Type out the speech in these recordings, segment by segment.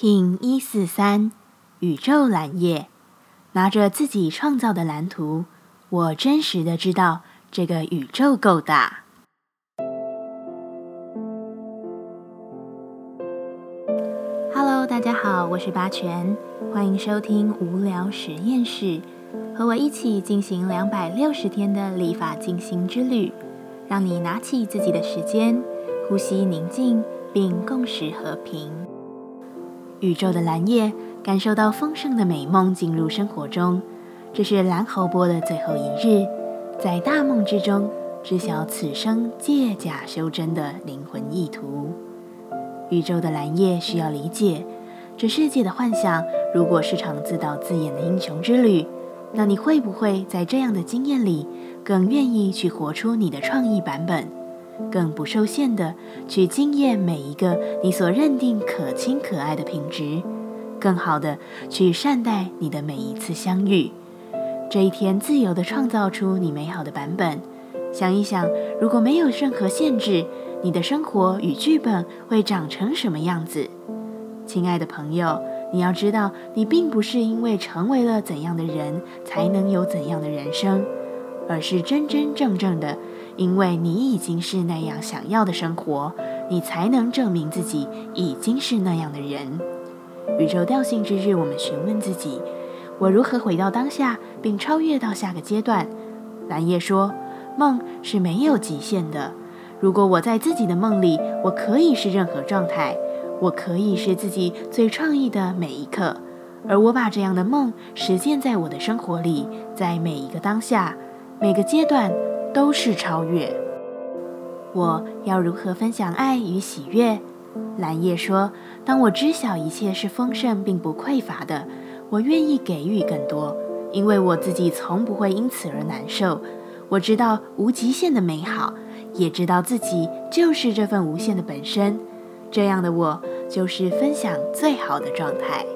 King 一四三宇宙蓝叶，拿着自己创造的蓝图，我真实的知道这个宇宙够大。Hello，大家好，我是八全，欢迎收听无聊实验室，和我一起进行两百六十天的立法进行之旅，让你拿起自己的时间，呼吸宁静，并共识和平。宇宙的蓝叶感受到丰盛的美梦进入生活中，这是蓝猴波的最后一日，在大梦之中知晓此生借假修真的灵魂意图。宇宙的蓝叶需要理解，这世界的幻想如果是场自导自演的英雄之旅，那你会不会在这样的经验里更愿意去活出你的创意版本？更不受限的去经验每一个你所认定可亲可爱的品质，更好的去善待你的每一次相遇。这一天，自由的创造出你美好的版本。想一想，如果没有任何限制，你的生活与剧本会长成什么样子？亲爱的朋友，你要知道，你并不是因为成为了怎样的人才能有怎样的人生，而是真真正正的。因为你已经是那样想要的生活，你才能证明自己已经是那样的人。宇宙调性之日，我们询问自己：我如何回到当下，并超越到下个阶段？蓝叶说：梦是没有极限的。如果我在自己的梦里，我可以是任何状态，我可以是自己最创意的每一刻。而我把这样的梦实践在我的生活里，在每一个当下，每个阶段。都是超越。我要如何分享爱与喜悦？蓝叶说：“当我知晓一切是丰盛并不匮乏的，我愿意给予更多，因为我自己从不会因此而难受。我知道无极限的美好，也知道自己就是这份无限的本身。这样的我，就是分享最好的状态。”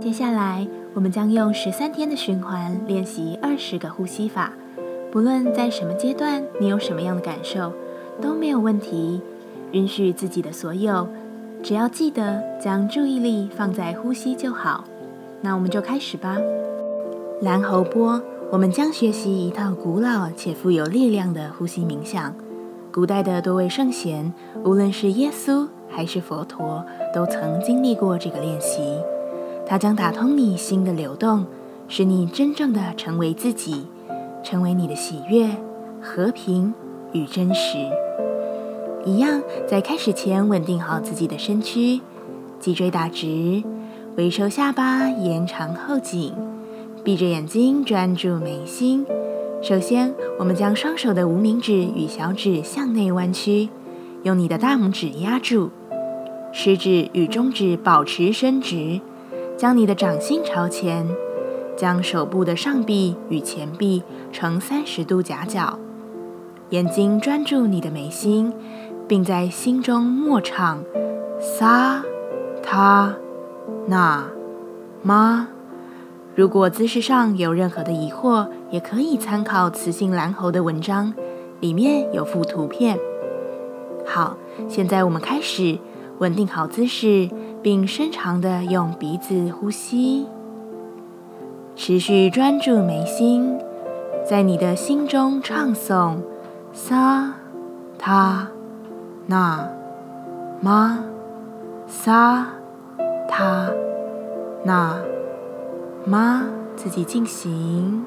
接下来，我们将用十三天的循环练习二十个呼吸法。不论在什么阶段，你有什么样的感受，都没有问题。允许自己的所有，只要记得将注意力放在呼吸就好。那我们就开始吧。蓝喉波，我们将学习一套古老且富有力量的呼吸冥想。古代的多位圣贤，无论是耶稣还是佛陀，都曾经历过这个练习。它将打通你心的流动，使你真正的成为自己，成为你的喜悦、和平与真实。一样，在开始前稳定好自己的身躯，脊椎打直，微收下巴，延长后颈，闭着眼睛专注眉心。首先，我们将双手的无名指与小指向内弯曲，用你的大拇指压住，食指与中指保持伸直。将你的掌心朝前，将手部的上臂与前臂呈三十度夹角，眼睛专注你的眉心，并在心中默唱萨他那妈。如果姿势上有任何的疑惑，也可以参考雌性蓝猴的文章，里面有附图片。好，现在我们开始，稳定好姿势。并深长的用鼻子呼吸，持续专注眉心，在你的心中唱诵萨他那玛萨他那玛，自己进行。